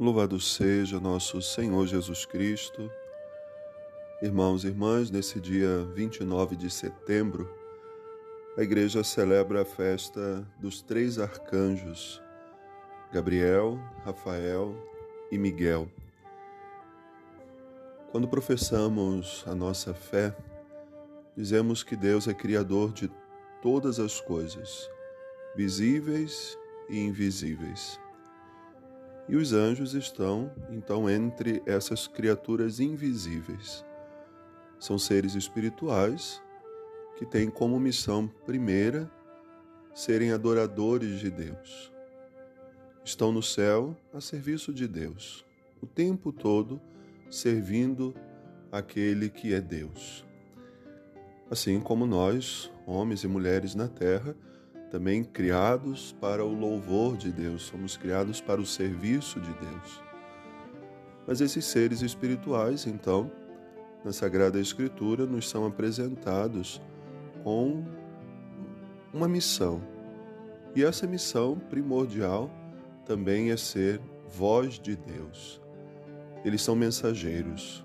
Louvado seja nosso Senhor Jesus Cristo. Irmãos e irmãs, nesse dia 29 de setembro, a igreja celebra a festa dos três arcanjos, Gabriel, Rafael e Miguel. Quando professamos a nossa fé, dizemos que Deus é criador de todas as coisas, visíveis e invisíveis. E os anjos estão, então, entre essas criaturas invisíveis. São seres espirituais que têm como missão primeira serem adoradores de Deus. Estão no céu a serviço de Deus, o tempo todo servindo aquele que é Deus. Assim como nós, homens e mulheres na terra, também criados para o louvor de Deus, somos criados para o serviço de Deus. Mas esses seres espirituais, então, na Sagrada Escritura, nos são apresentados com uma missão. E essa missão primordial também é ser voz de Deus. Eles são mensageiros,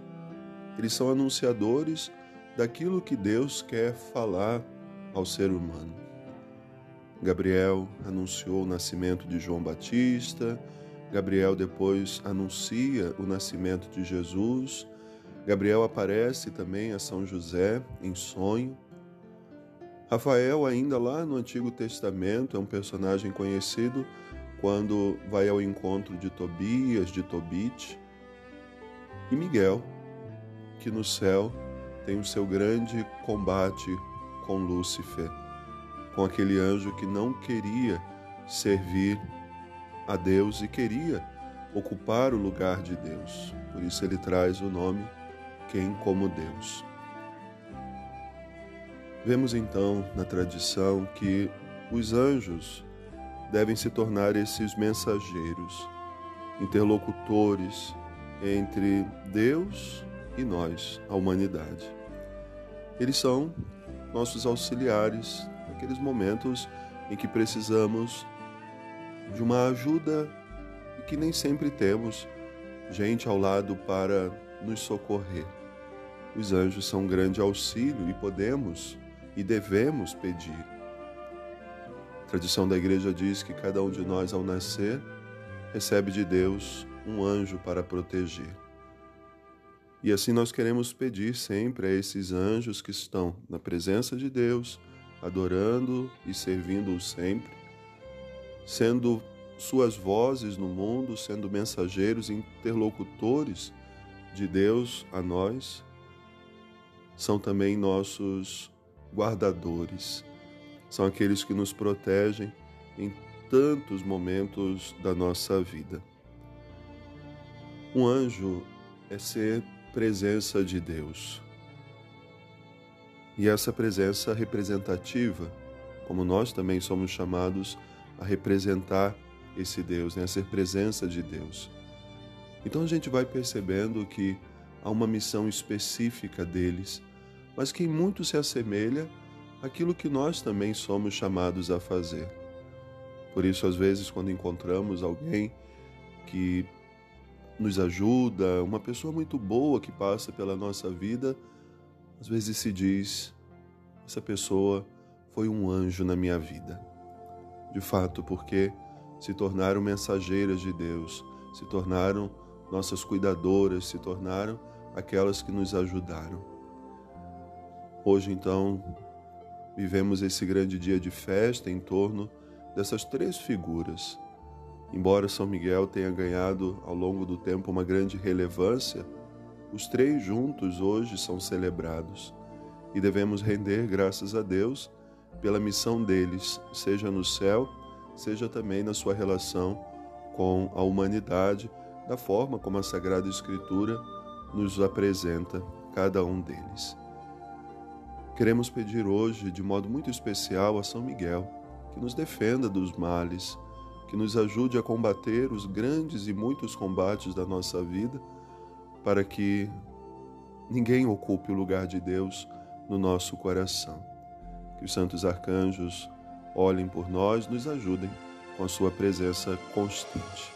eles são anunciadores daquilo que Deus quer falar ao ser humano. Gabriel anunciou o nascimento de João Batista, Gabriel depois anuncia o nascimento de Jesus, Gabriel aparece também a São José em sonho. Rafael, ainda lá no Antigo Testamento, é um personagem conhecido quando vai ao encontro de Tobias, de Tobit. E Miguel, que no céu tem o seu grande combate com Lúcifer com aquele anjo que não queria servir a Deus e queria ocupar o lugar de Deus. Por isso ele traz o nome Quem como Deus. Vemos então na tradição que os anjos devem se tornar esses mensageiros, interlocutores entre Deus e nós, a humanidade. Eles são nossos auxiliares naqueles momentos em que precisamos de uma ajuda e que nem sempre temos gente ao lado para nos socorrer. Os anjos são um grande auxílio e podemos e devemos pedir. A tradição da igreja diz que cada um de nós, ao nascer, recebe de Deus um anjo para proteger. E assim nós queremos pedir sempre a esses anjos que estão na presença de Deus, adorando e servindo-o sempre, sendo suas vozes no mundo, sendo mensageiros, interlocutores de Deus a nós, são também nossos guardadores, são aqueles que nos protegem em tantos momentos da nossa vida. Um anjo é ser presença de Deus. E essa presença representativa, como nós também somos chamados a representar esse Deus, né? a ser presença de Deus. Então a gente vai percebendo que há uma missão específica deles, mas que muito se assemelha àquilo que nós também somos chamados a fazer. Por isso, às vezes, quando encontramos alguém que nos ajuda, uma pessoa muito boa que passa pela nossa vida, às vezes se diz: essa pessoa foi um anjo na minha vida. De fato, porque se tornaram mensageiras de Deus, se tornaram nossas cuidadoras, se tornaram aquelas que nos ajudaram. Hoje, então, vivemos esse grande dia de festa em torno dessas três figuras. Embora São Miguel tenha ganhado ao longo do tempo uma grande relevância, os três juntos hoje são celebrados e devemos render graças a Deus pela missão deles, seja no céu, seja também na sua relação com a humanidade, da forma como a Sagrada Escritura nos apresenta cada um deles. Queremos pedir hoje, de modo muito especial, a São Miguel, que nos defenda dos males, que nos ajude a combater os grandes e muitos combates da nossa vida para que ninguém ocupe o lugar de Deus no nosso coração. Que os santos arcanjos olhem por nós, nos ajudem com a sua presença constante.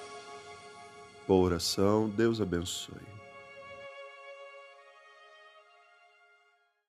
Boa oração, Deus abençoe.